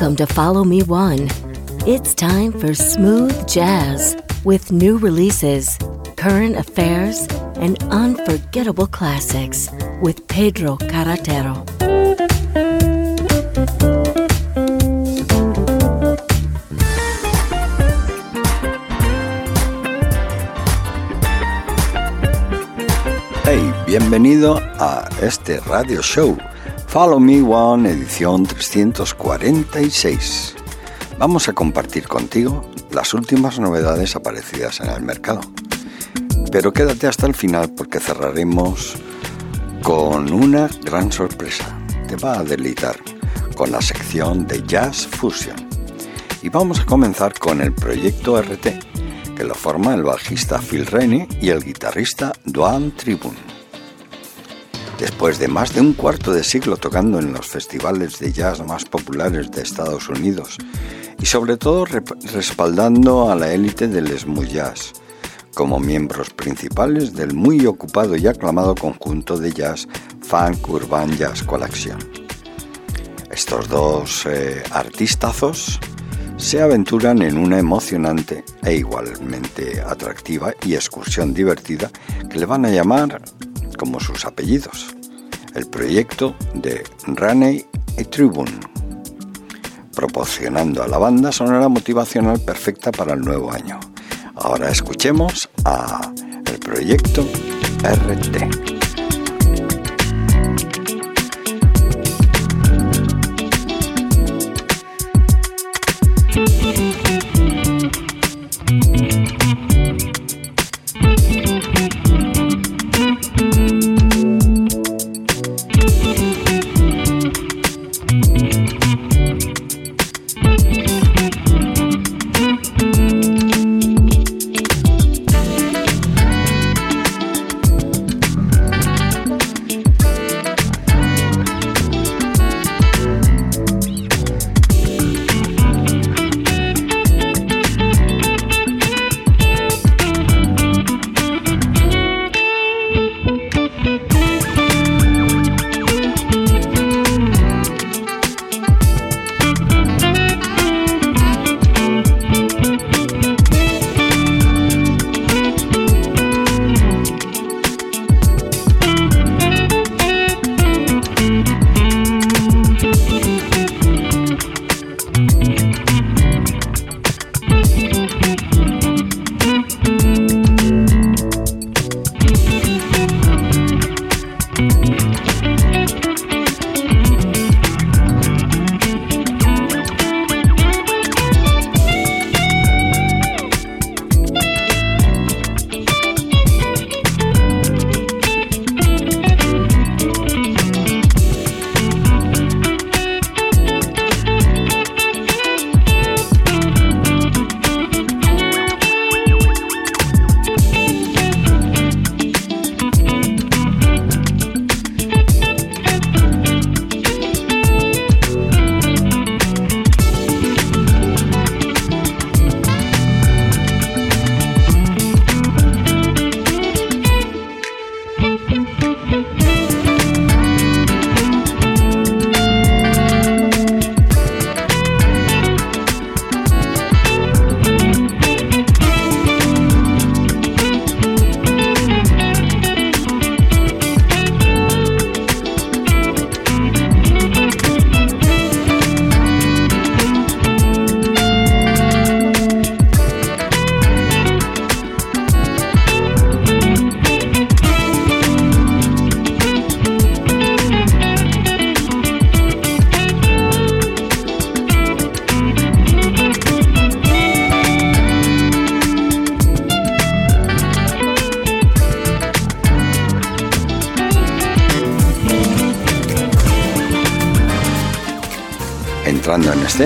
Welcome to Follow Me One. It's time for smooth jazz with new releases, current affairs, and unforgettable classics with Pedro Carretero. Hey, bienvenido a este radio show Follow Me One, edición 346. Vamos a compartir contigo las últimas novedades aparecidas en el mercado. Pero quédate hasta el final porque cerraremos con una gran sorpresa. Te va a deleitar con la sección de Jazz Fusion. Y vamos a comenzar con el proyecto RT, que lo forma el bajista Phil Rennie y el guitarrista Duane Tribune. Después de más de un cuarto de siglo tocando en los festivales de jazz más populares de Estados Unidos y sobre todo respaldando a la élite del smooth jazz, como miembros principales del muy ocupado y aclamado conjunto de jazz Funk Urban Jazz Collection. Estos dos eh, artistazos se aventuran en una emocionante e igualmente atractiva y excursión divertida que le van a llamar como sus apellidos, el proyecto de Raney y Tribune, proporcionando a la banda sonora motivacional perfecta para el nuevo año. Ahora escuchemos a el proyecto RT.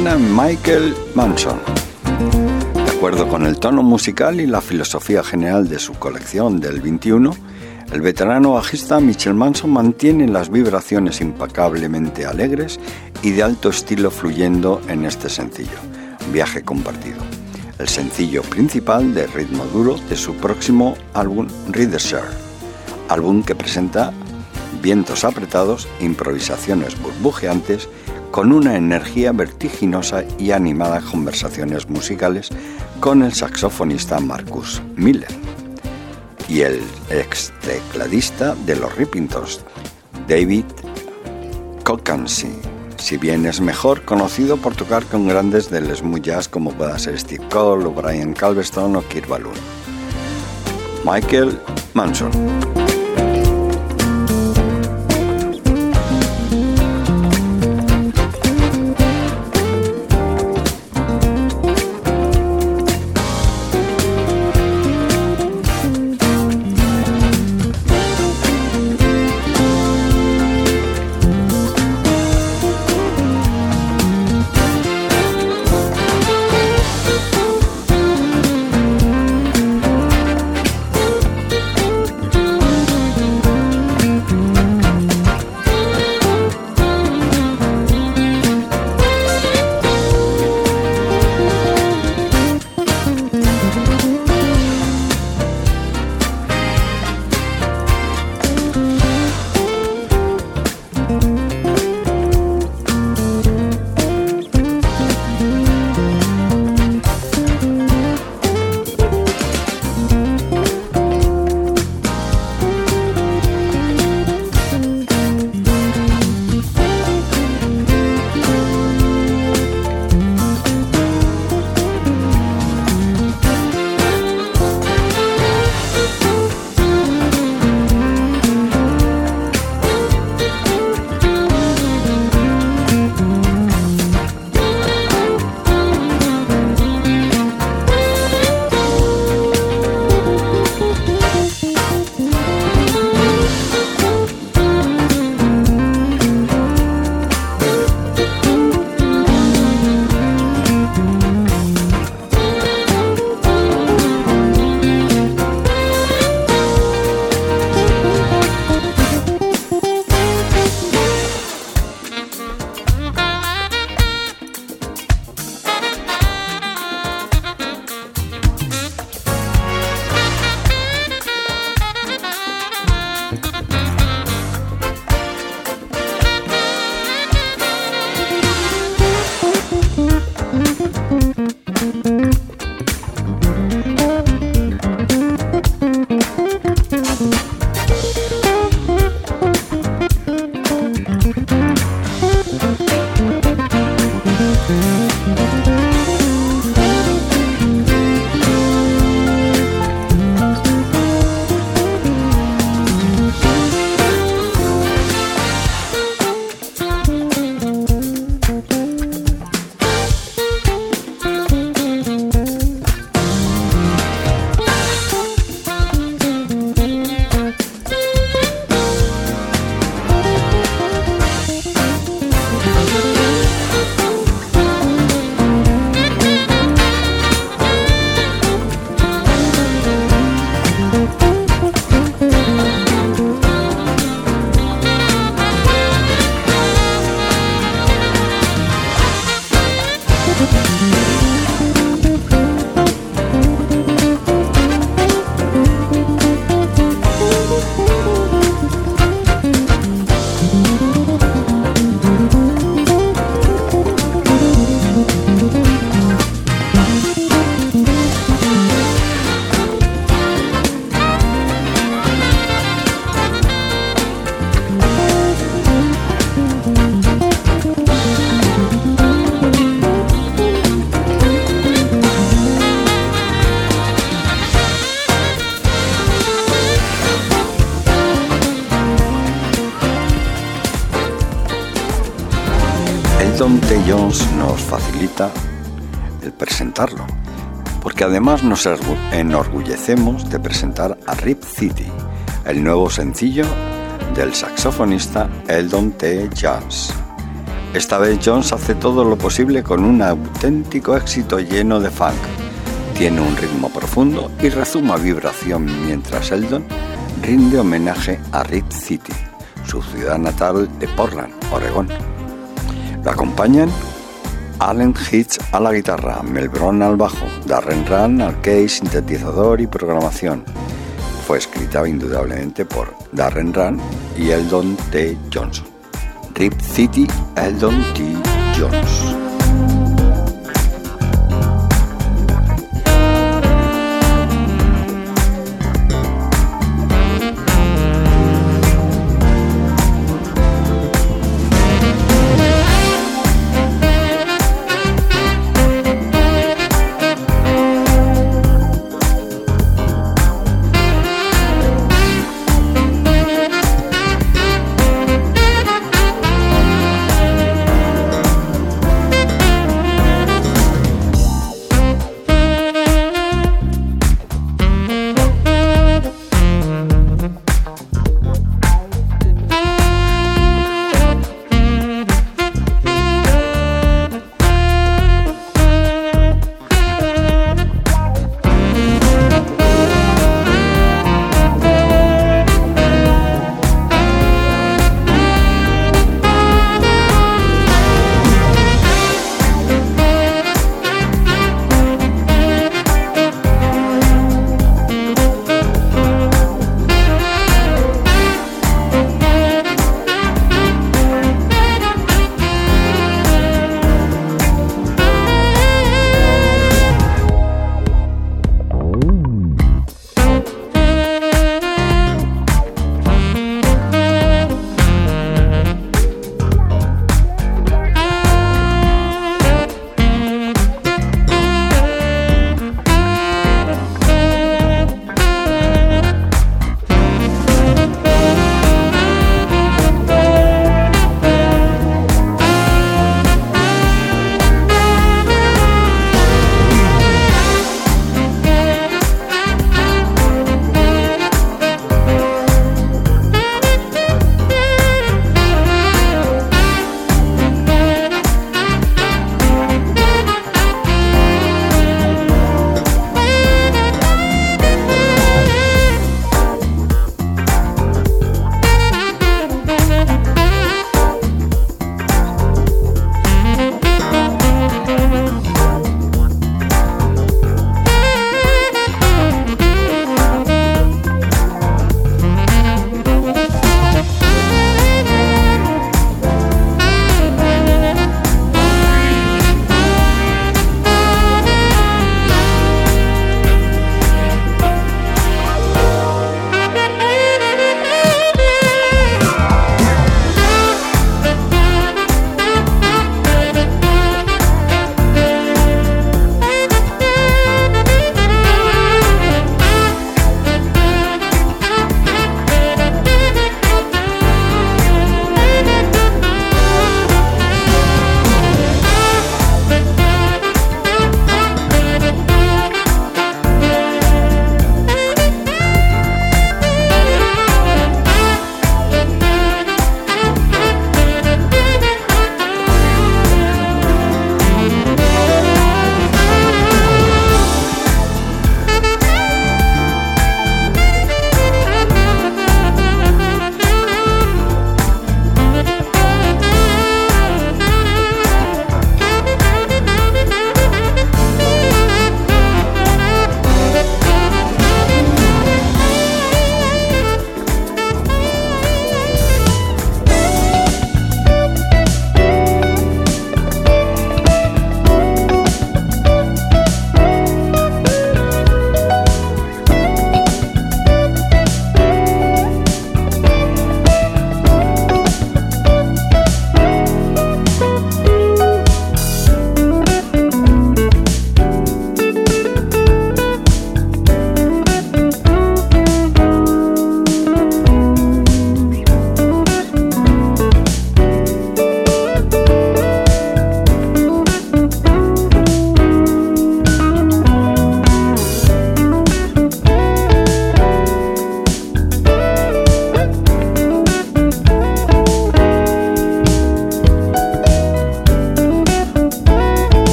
Michael Manson. De acuerdo con el tono musical y la filosofía general de su colección del 21, el veterano bajista Michael Manson mantiene las vibraciones impecablemente alegres y de alto estilo fluyendo en este sencillo, Viaje Compartido, el sencillo principal de ritmo duro de su próximo álbum Reader álbum que presenta vientos apretados, improvisaciones burbujeantes con una energía vertiginosa y animadas conversaciones musicales con el saxofonista Marcus Miller y el ex tecladista de los Rippingtons, David Cocansey, si bien es mejor conocido por tocar con grandes del smooth jazz como pueda ser Steve Cole o Brian Calveston o Kirk Balloon. Michael Manson. Nos enorgullecemos de presentar a Rip City, el nuevo sencillo del saxofonista Eldon T. Jones. Esta vez Jones hace todo lo posible con un auténtico éxito lleno de funk. Tiene un ritmo profundo y rezuma vibración mientras Eldon rinde homenaje a Rip City, su ciudad natal de Portland, Oregón. Lo acompañan Allen Hitch a la guitarra, Melbron al bajo, Darren Run al case, sintetizador y programación. Fue escrita indudablemente por Darren Run y Eldon T. Johnson. Rip City Eldon T. Jones.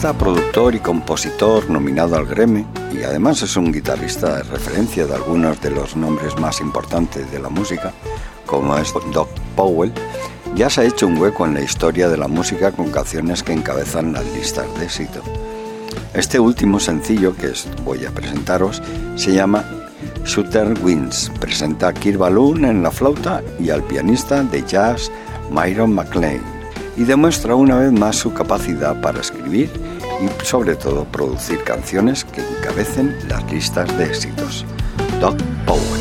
Guitarrista, productor y compositor nominado al Grammy y además es un guitarrista de referencia de algunos de los nombres más importantes de la música, como es Doc Powell, ya se ha hecho un hueco en la historia de la música con canciones que encabezan las listas de éxito. Este último sencillo que voy a presentaros se llama Shooter Wins. Presenta a Kirk Balloon en la flauta y al pianista de jazz Myron McLean y demuestra una vez más su capacidad para escribir y sobre todo producir canciones que encabecen las listas de éxitos. Doc Powell.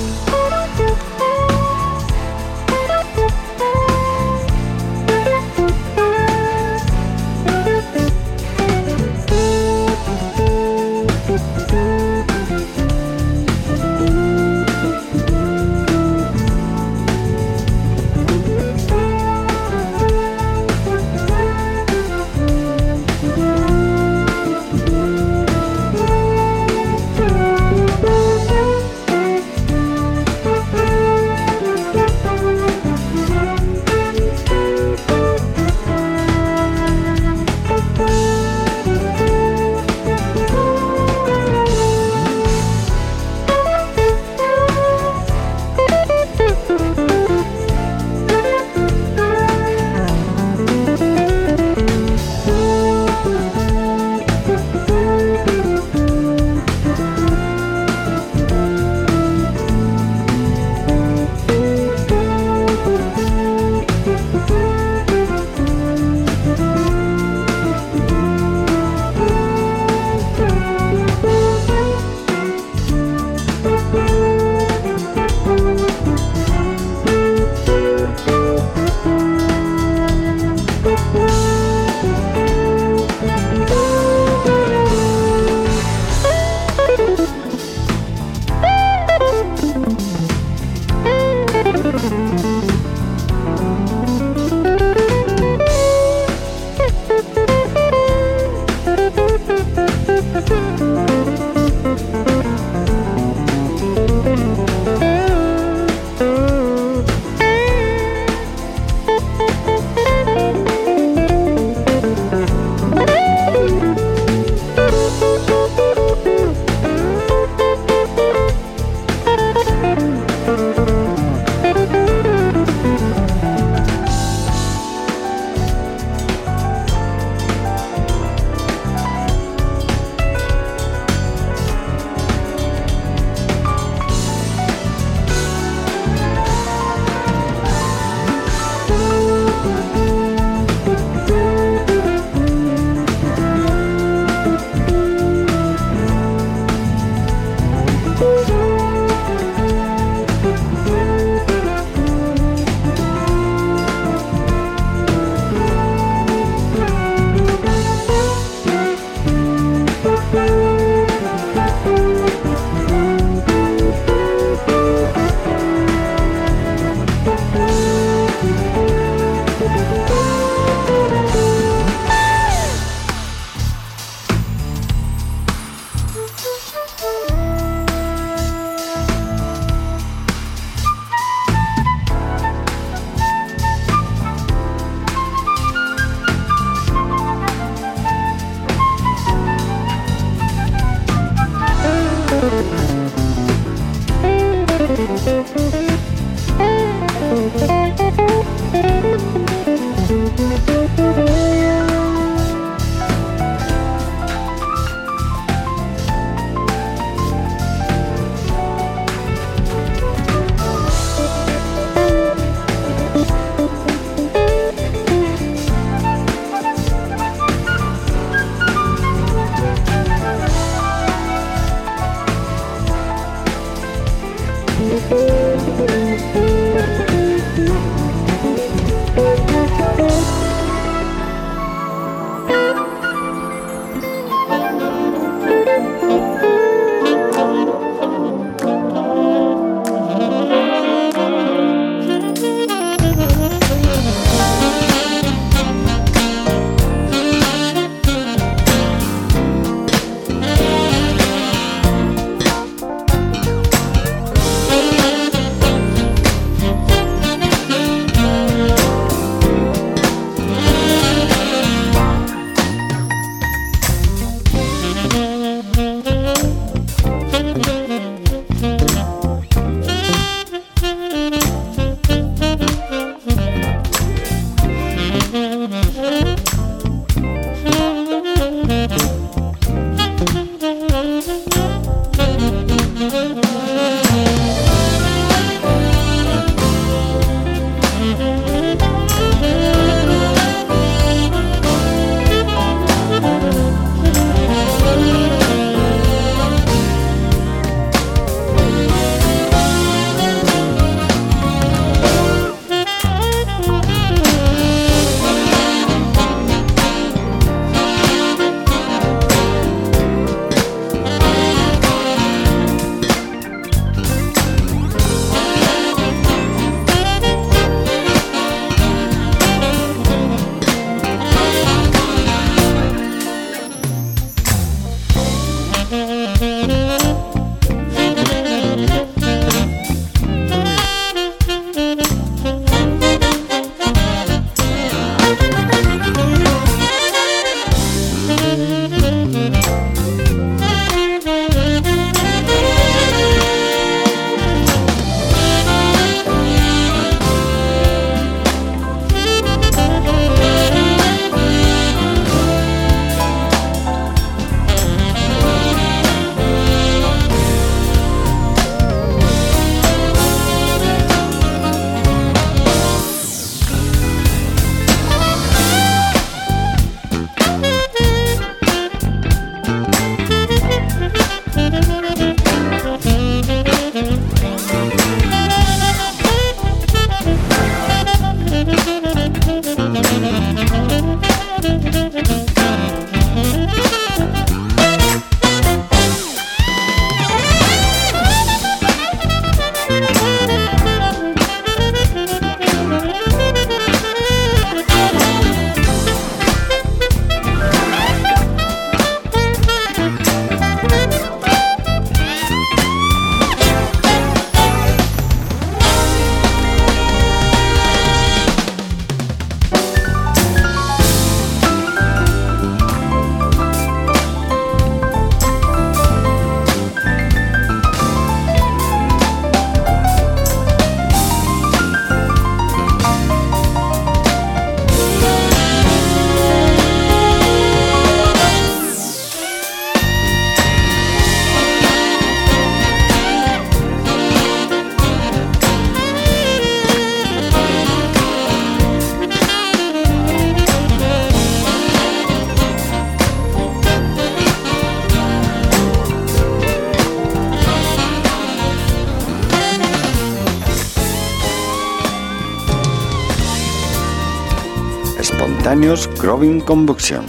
Growing Convulsion.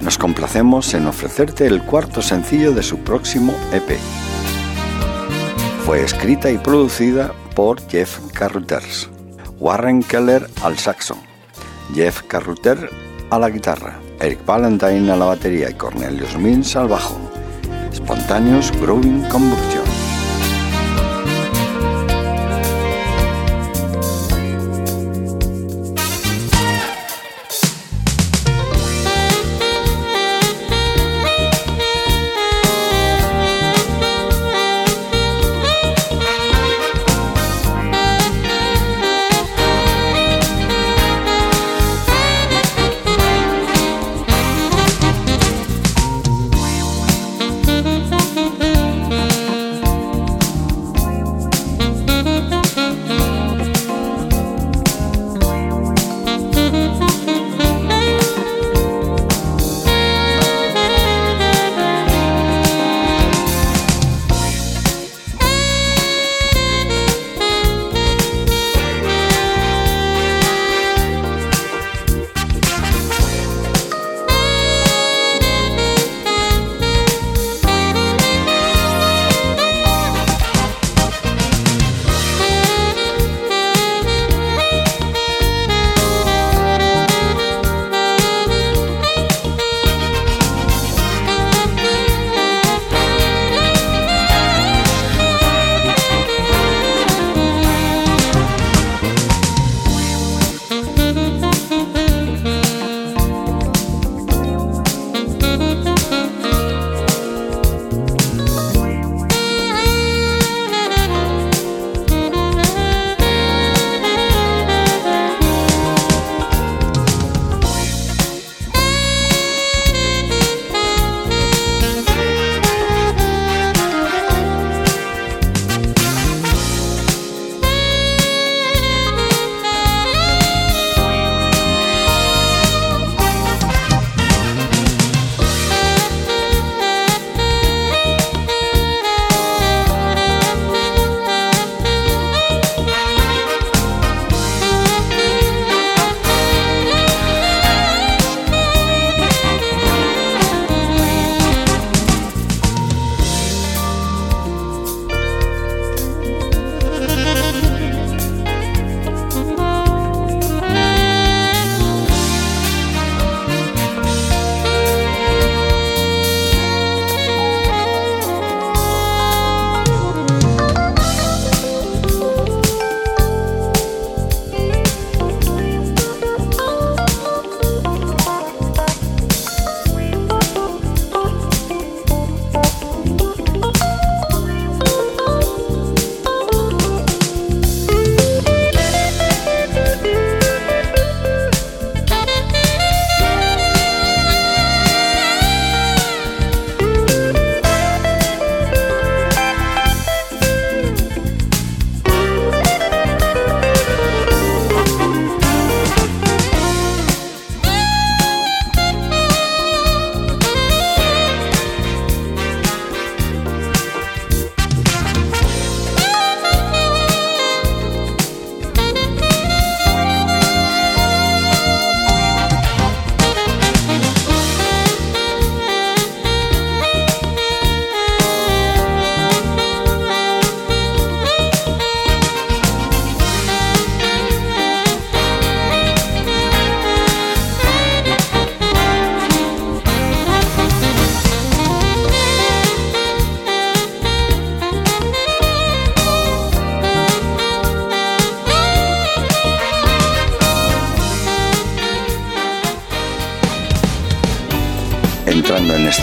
Nos complacemos en ofrecerte el cuarto sencillo de su próximo EP. Fue escrita y producida por Jeff Carruthers, Warren Keller al saxo, Jeff Carruter a la guitarra, Eric Valentine a la batería y Cornelius Mins al bajo. Spontaneous Growing Combustion.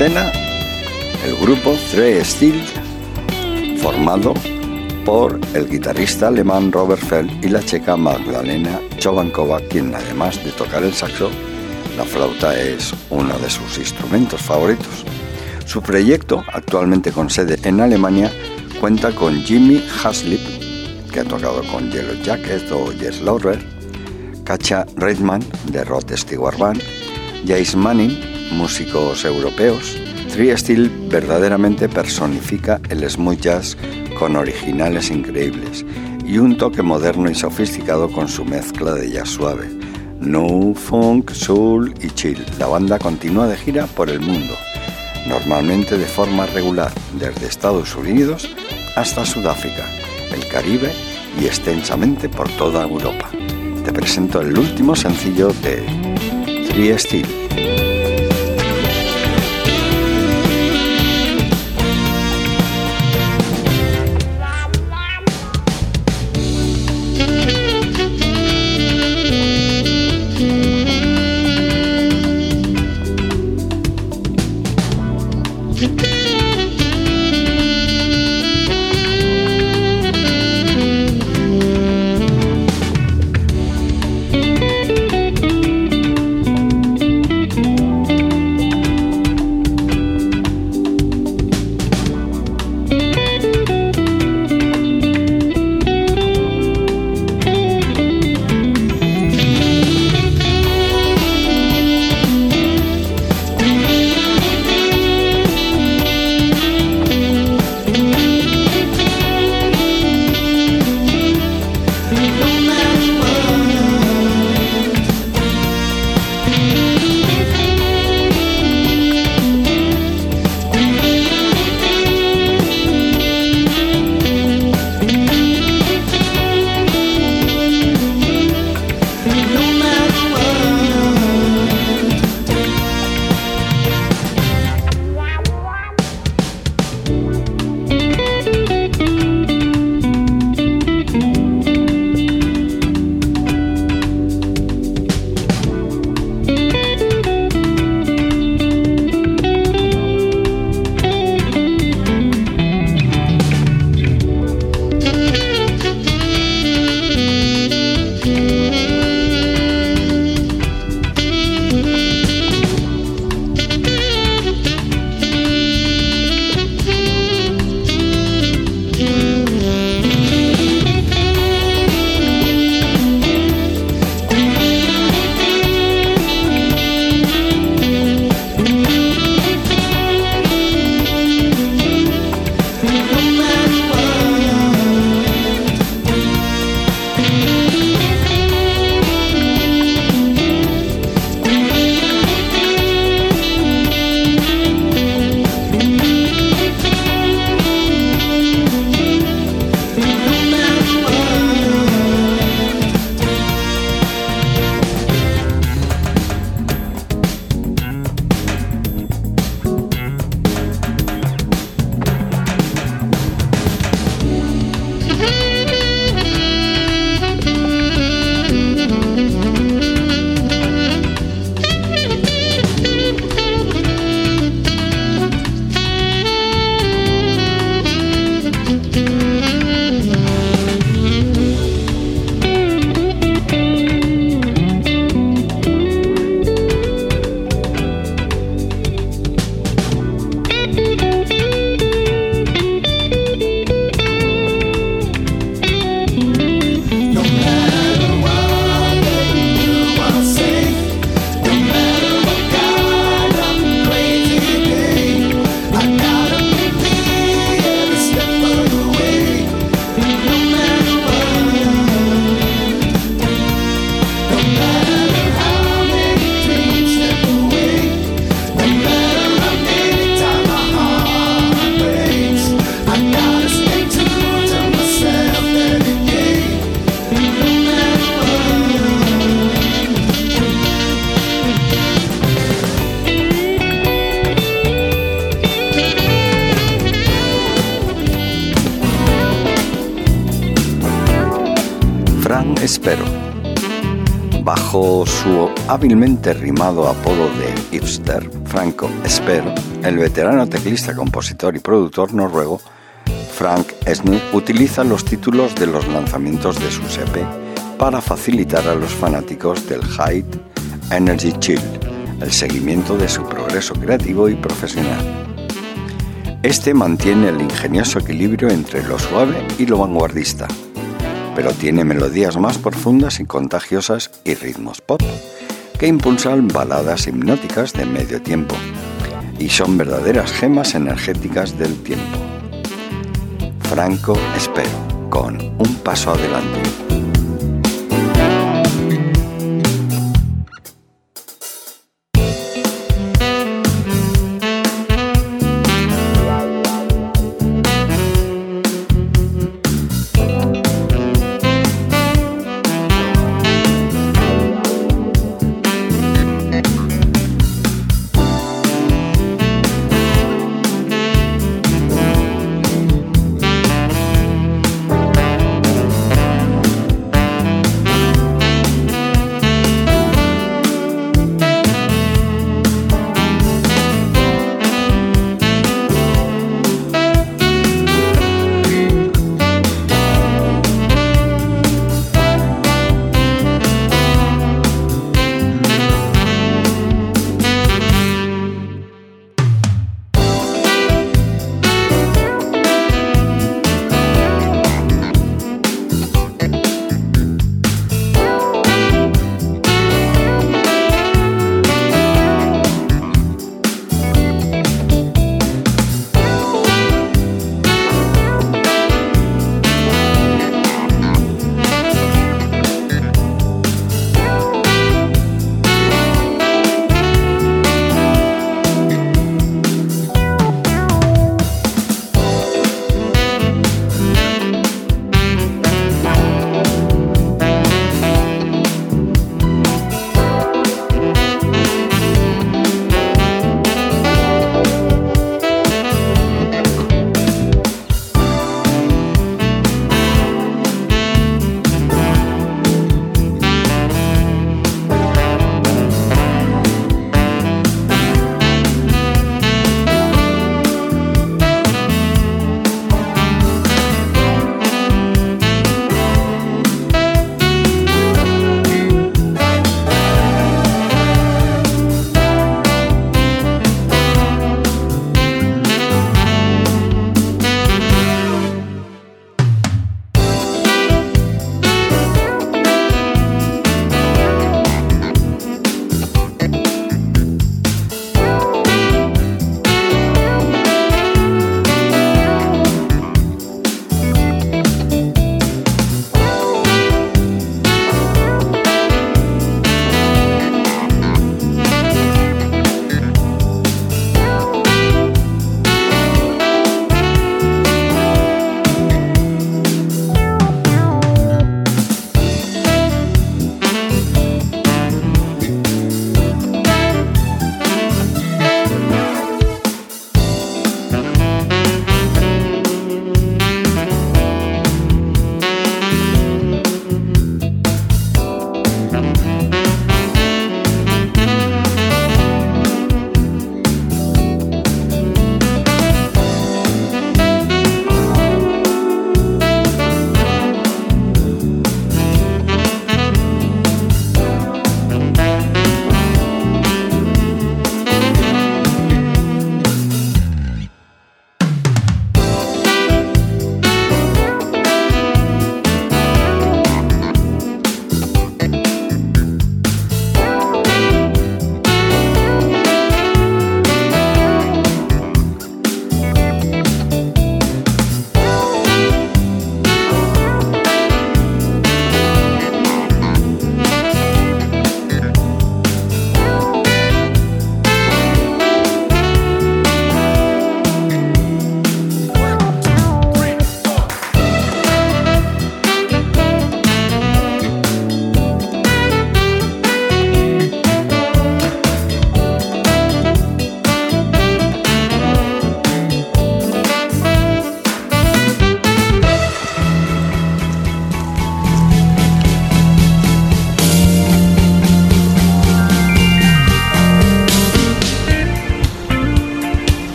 El grupo Three Steel, formado por el guitarrista alemán Robert Fell y la checa Magdalena Chovankova, quien además de tocar el saxo, la flauta es uno de sus instrumentos favoritos. Su proyecto, actualmente con sede en Alemania, cuenta con Jimmy Haslip, que ha tocado con Yellow Jacket o Jess Laurer, Kacha Reitman de Rod Stewart Band, Jace Manning, músicos europeos. Three Steel verdaderamente personifica el smooth jazz con originales increíbles y un toque moderno y sofisticado con su mezcla de jazz suave. No, funk, soul y chill. La banda continúa de gira por el mundo, normalmente de forma regular, desde Estados Unidos hasta Sudáfrica, el Caribe y extensamente por toda Europa. Te presento el último sencillo de Three Steel. Hábilmente rimado apodo de hipster, Franco Esper, el veterano teclista, compositor y productor noruego Frank Esny utiliza los títulos de los lanzamientos de su EP para facilitar a los fanáticos del High Energy Chill el seguimiento de su progreso creativo y profesional. Este mantiene el ingenioso equilibrio entre lo suave y lo vanguardista, pero tiene melodías más profundas y contagiosas y ritmos pop que impulsan baladas hipnóticas de medio tiempo y son verdaderas gemas energéticas del tiempo. Franco Espero, con un paso adelante.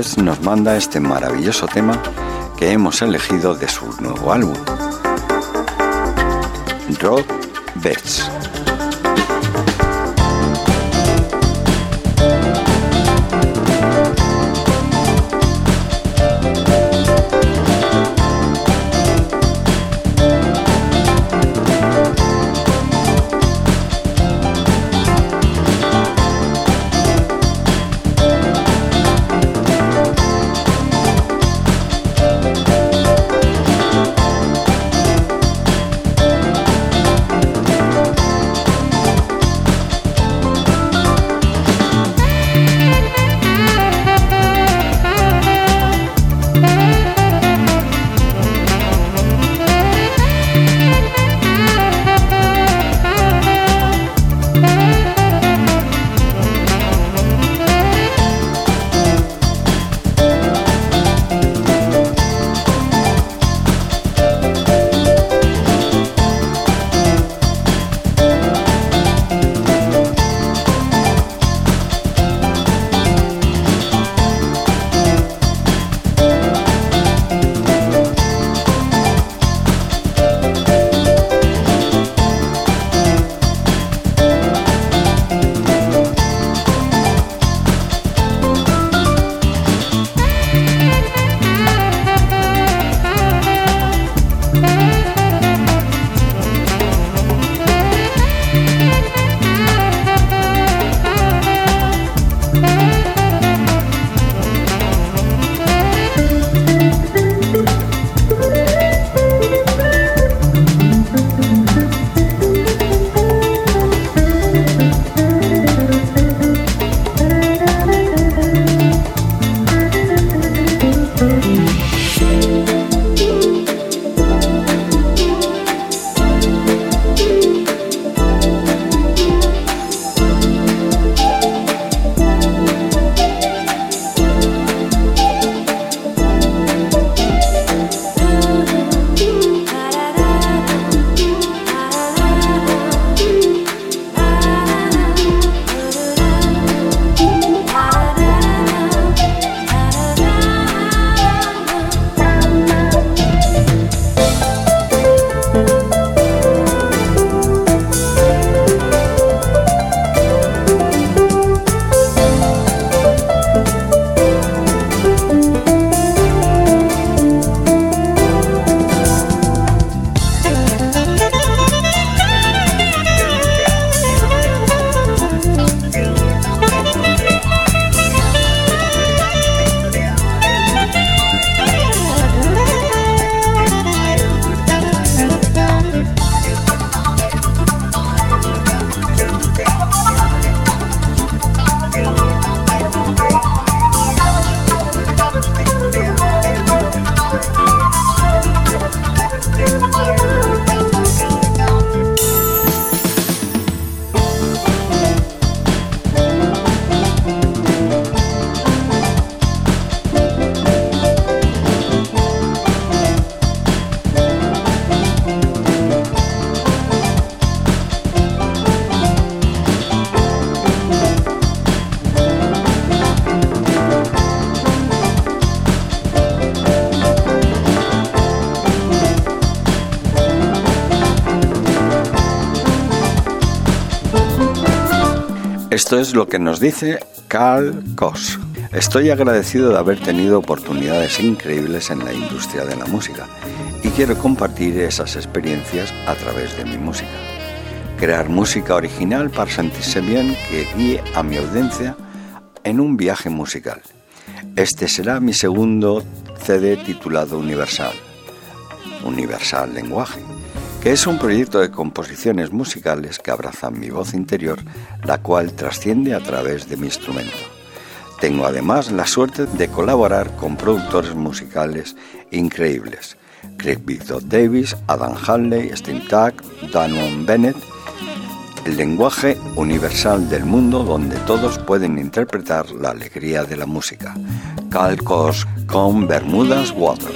Nos manda este maravilloso tema que hemos elegido de su nuevo álbum. Rod Best. Esto es lo que nos dice Carl Koss. Estoy agradecido de haber tenido oportunidades increíbles en la industria de la música y quiero compartir esas experiencias a través de mi música. Crear música original para sentirse bien que guíe a mi audiencia en un viaje musical. Este será mi segundo CD titulado Universal. Universal Lenguaje que es un proyecto de composiciones musicales que abrazan mi voz interior, la cual trasciende a través de mi instrumento. Tengo además la suerte de colaborar con productores musicales increíbles. Craig Victor Davis, Adam Hanley, Steve Tack, Danon Bennett, el lenguaje universal del mundo donde todos pueden interpretar la alegría de la música. Calcos con Bermudas Water.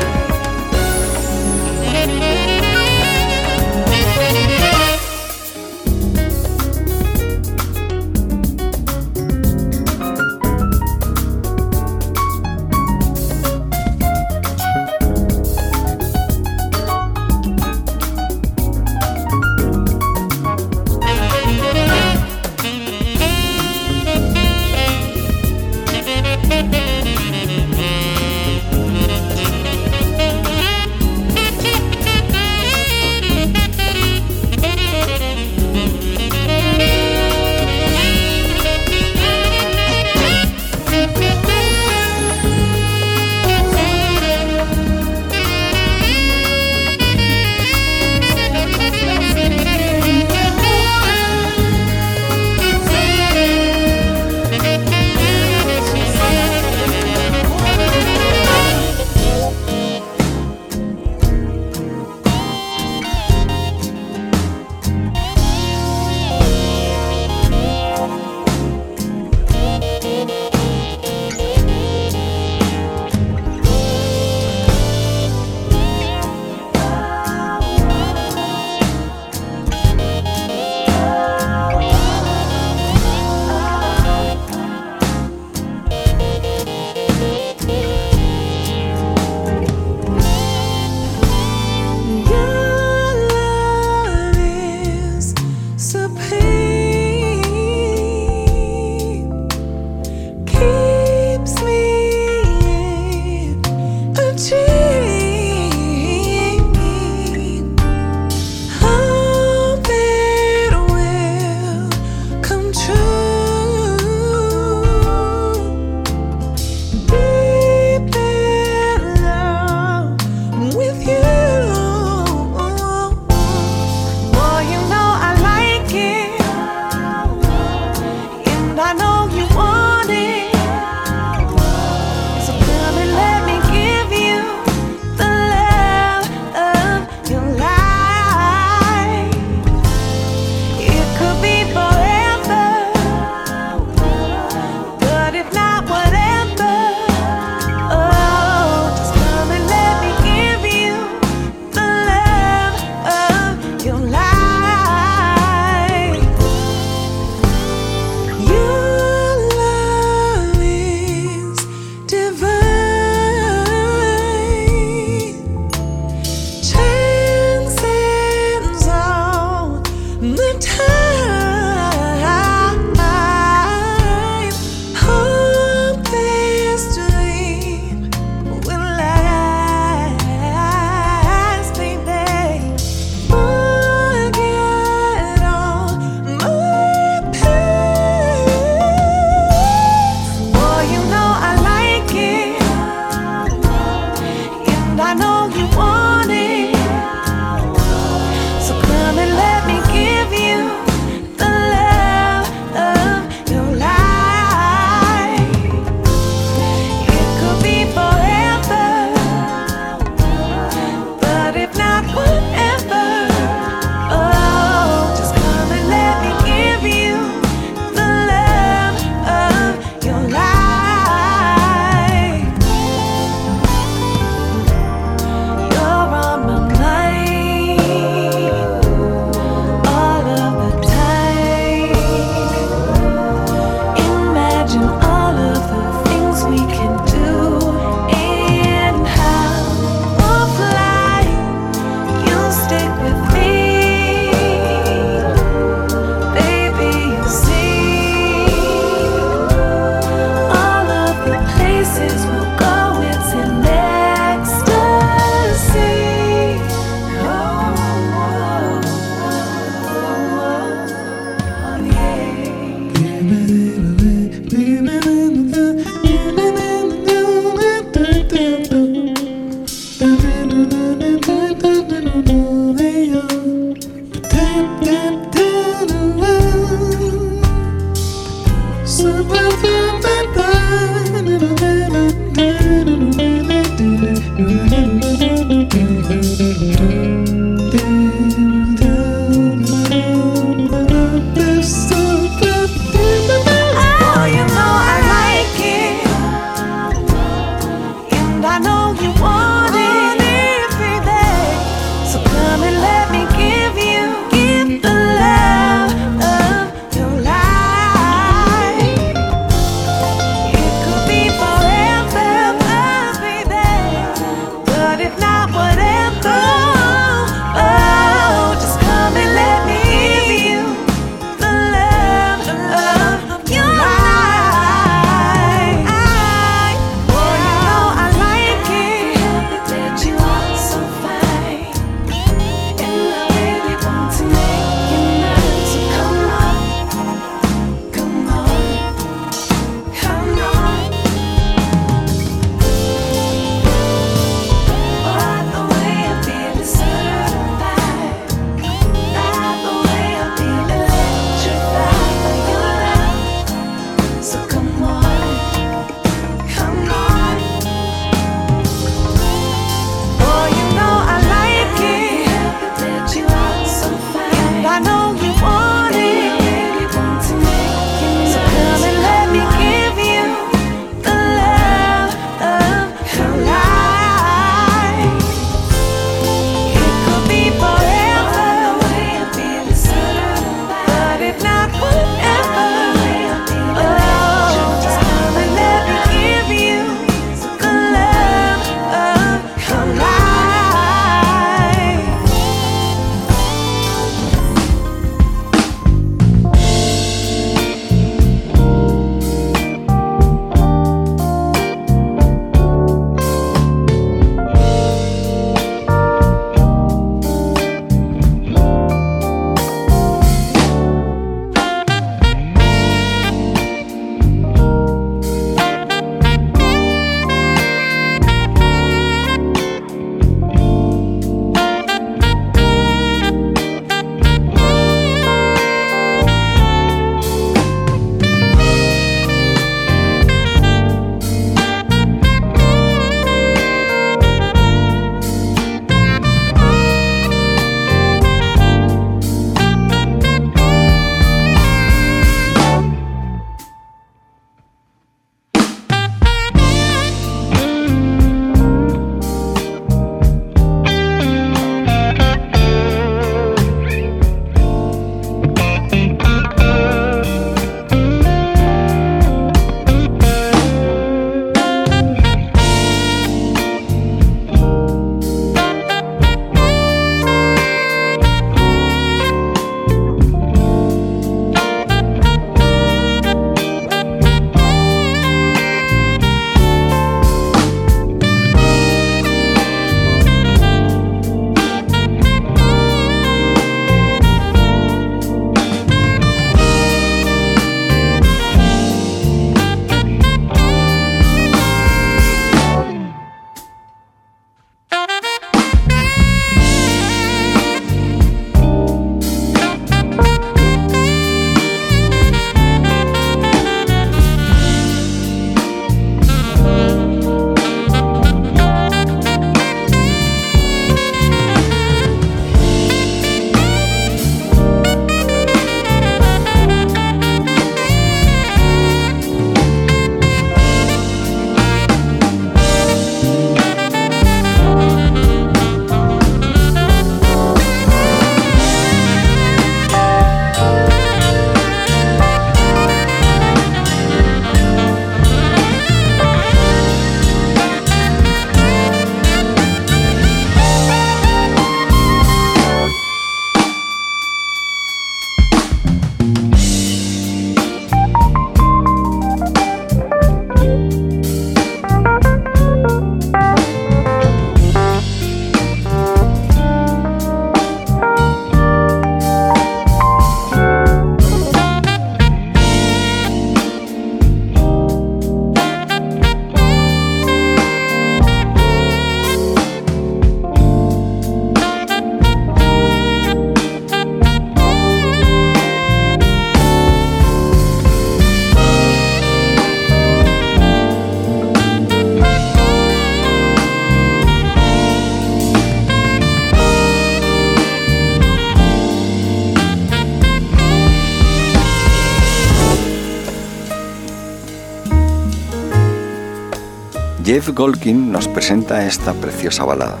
Jeff Golkin nos presenta esta preciosa balada.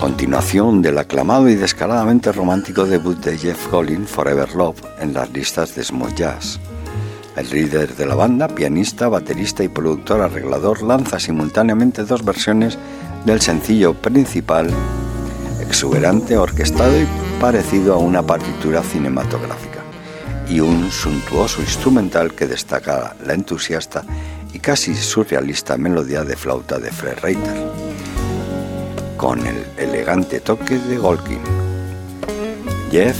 Continuación del aclamado y descaradamente romántico debut de Jeff Golkin, Forever Love, en las listas de smooth jazz. El líder de la banda, pianista, baterista y productor arreglador lanza simultáneamente dos versiones del sencillo principal, exuberante, orquestado y parecido a una partitura cinematográfica, y un suntuoso instrumental que destaca la entusiasta casi surrealista melodía de flauta de Fred Reiter, con el elegante toque de Golkin. Jeff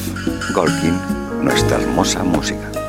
Golkin, nuestra hermosa música.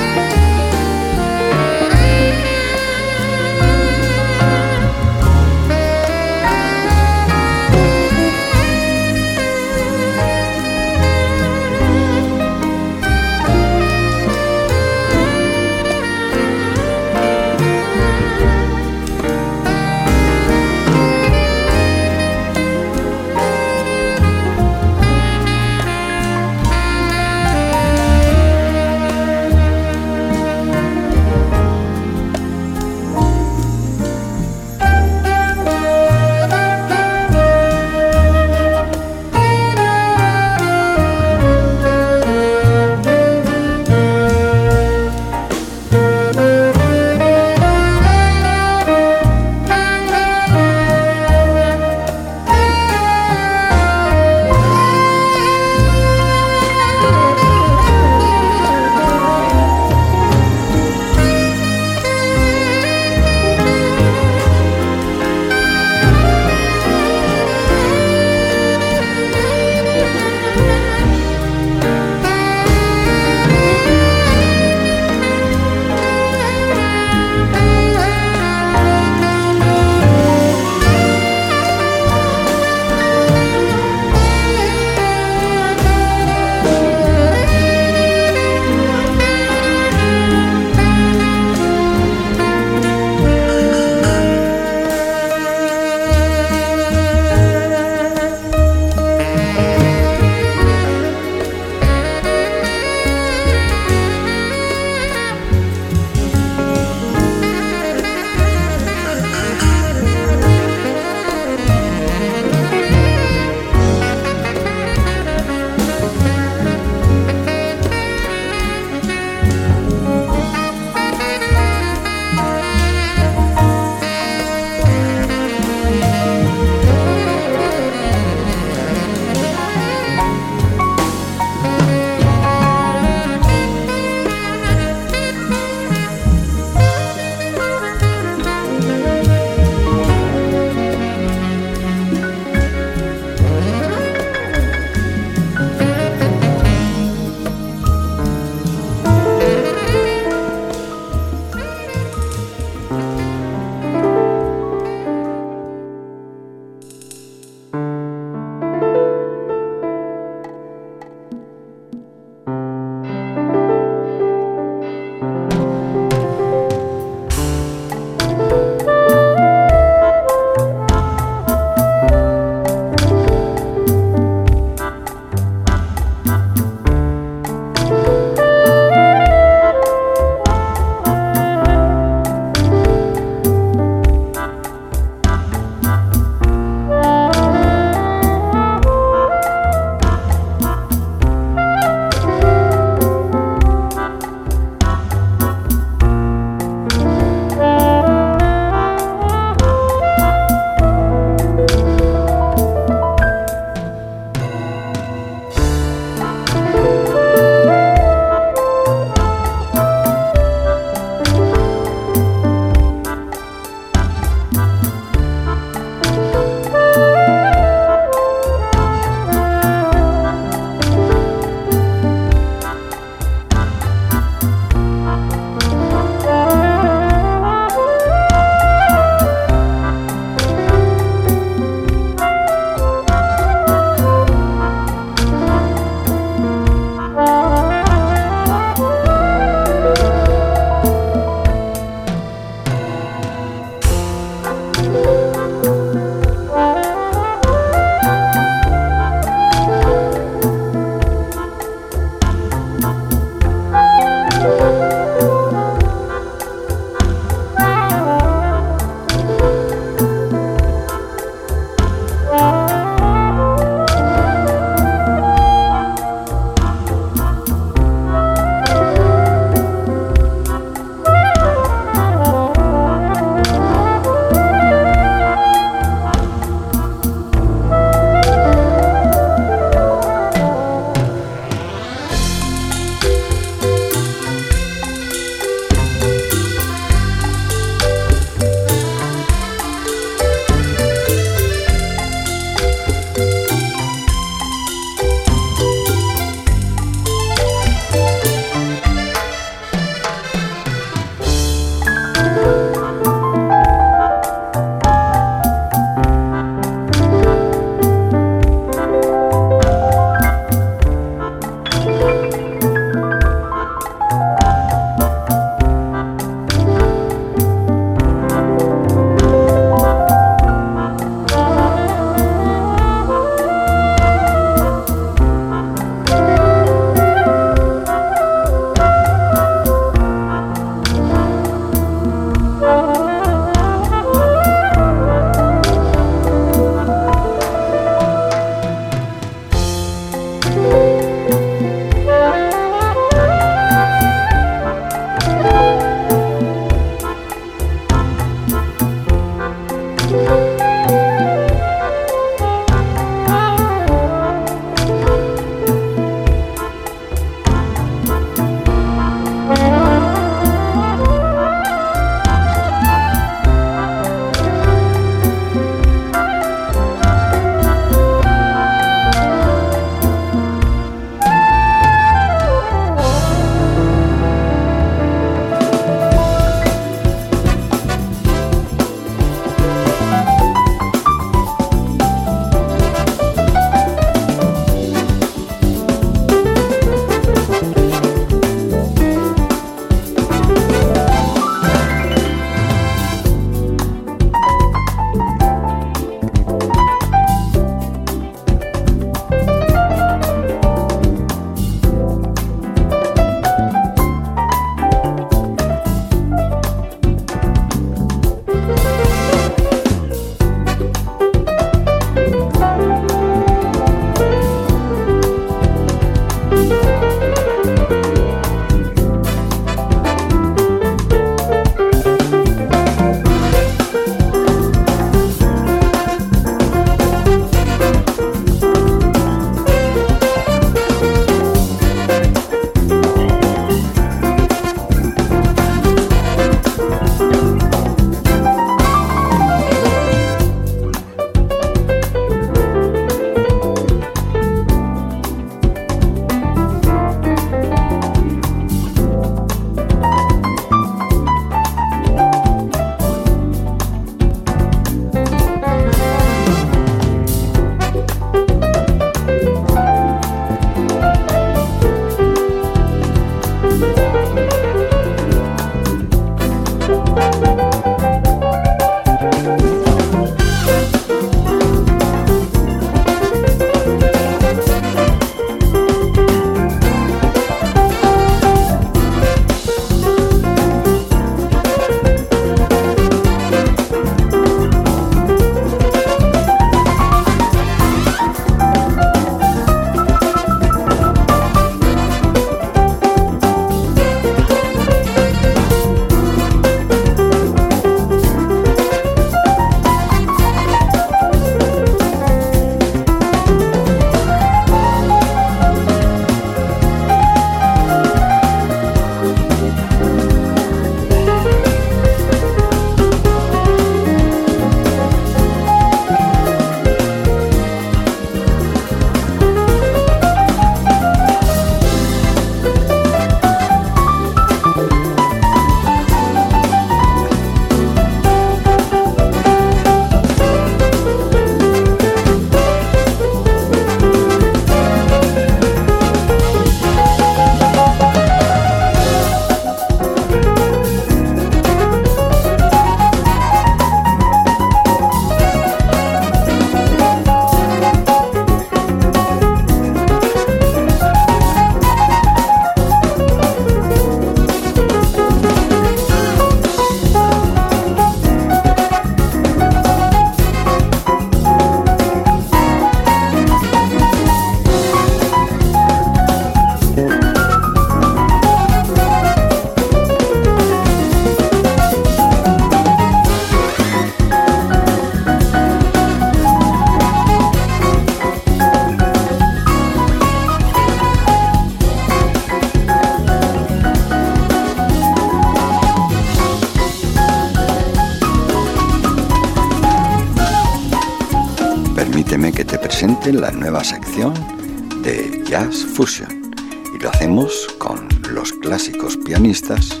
Fusion y lo hacemos con los clásicos pianistas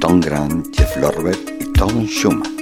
Tom Grant, Jeff Lorber y Tom Schumann.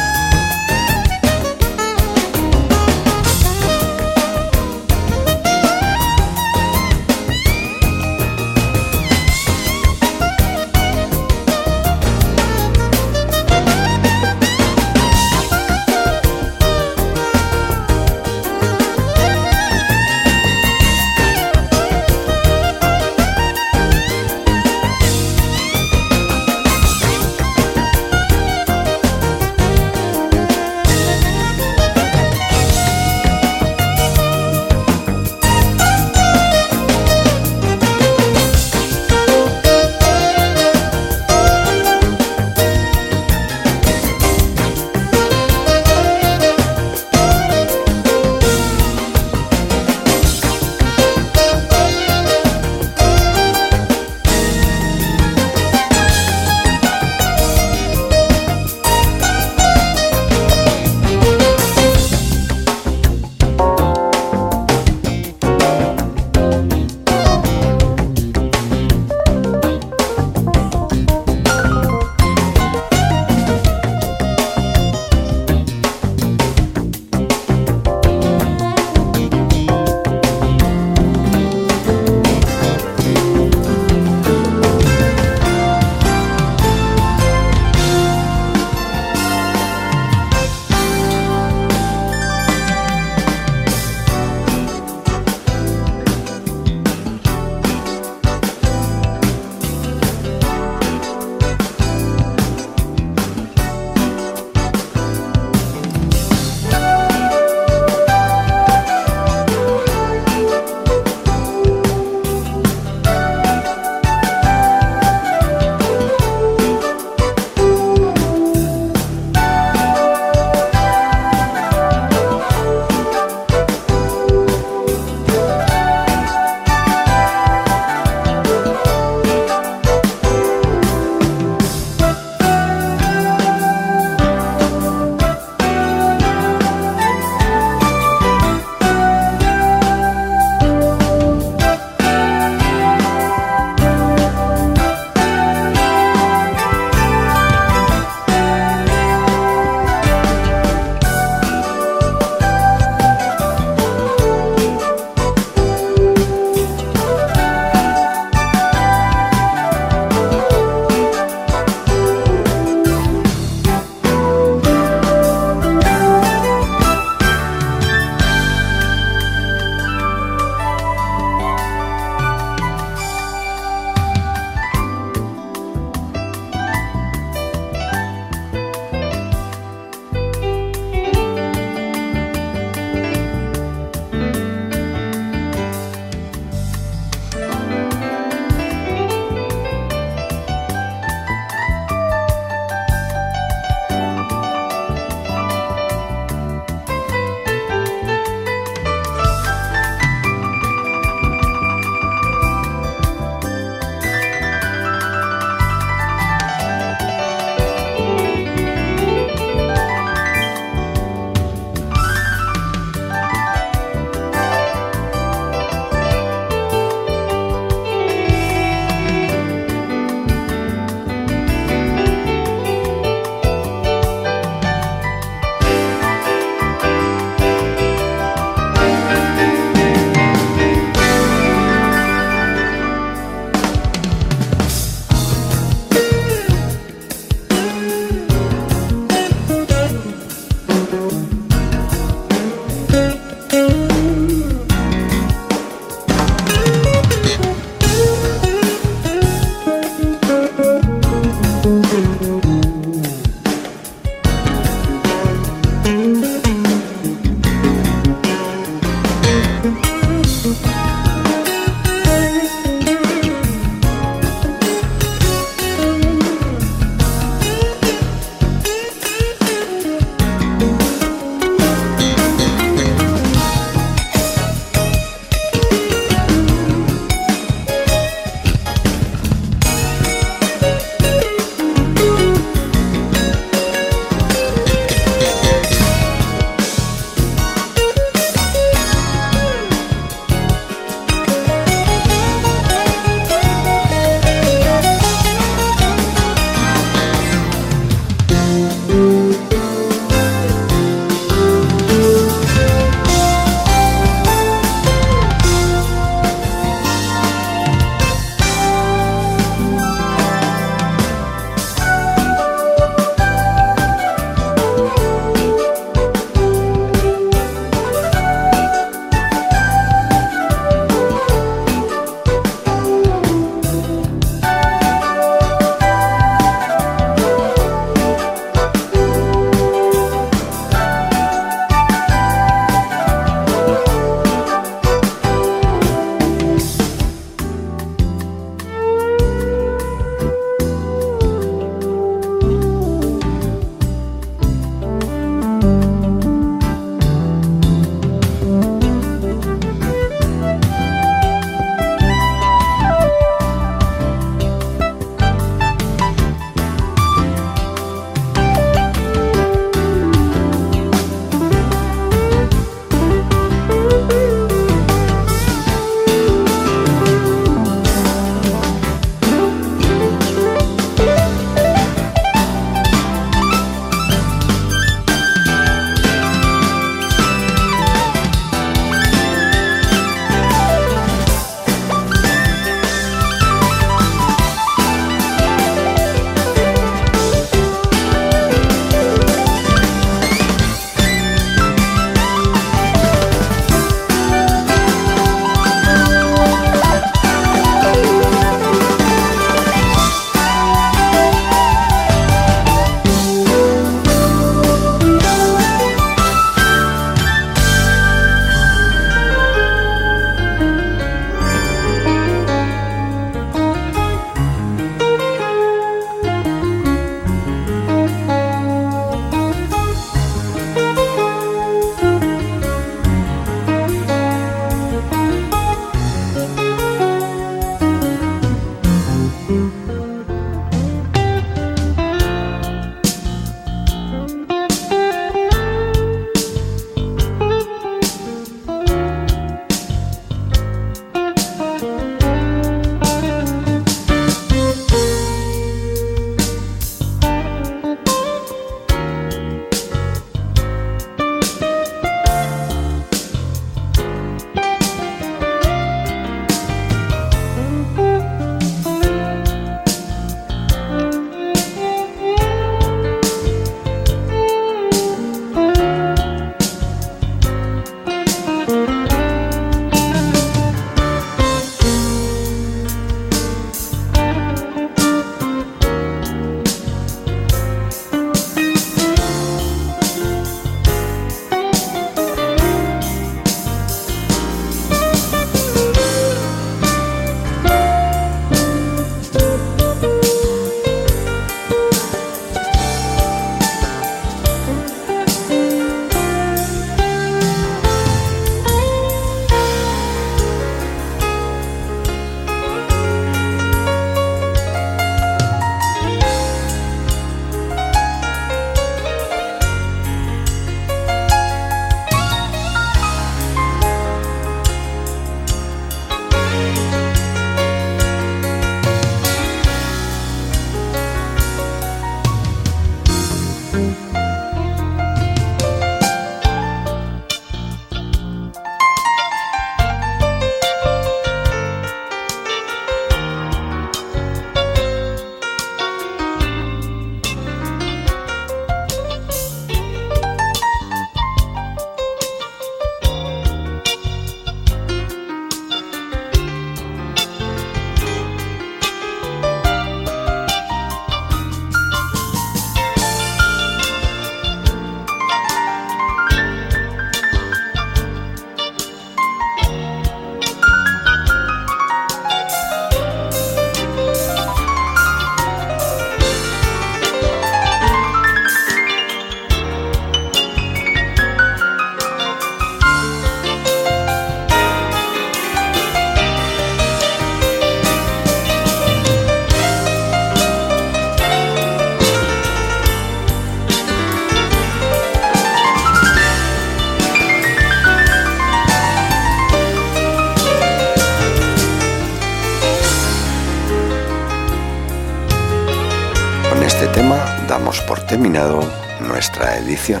Damos por terminado nuestra edición.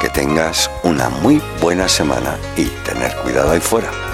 Que tengas una muy buena semana y tener cuidado ahí fuera.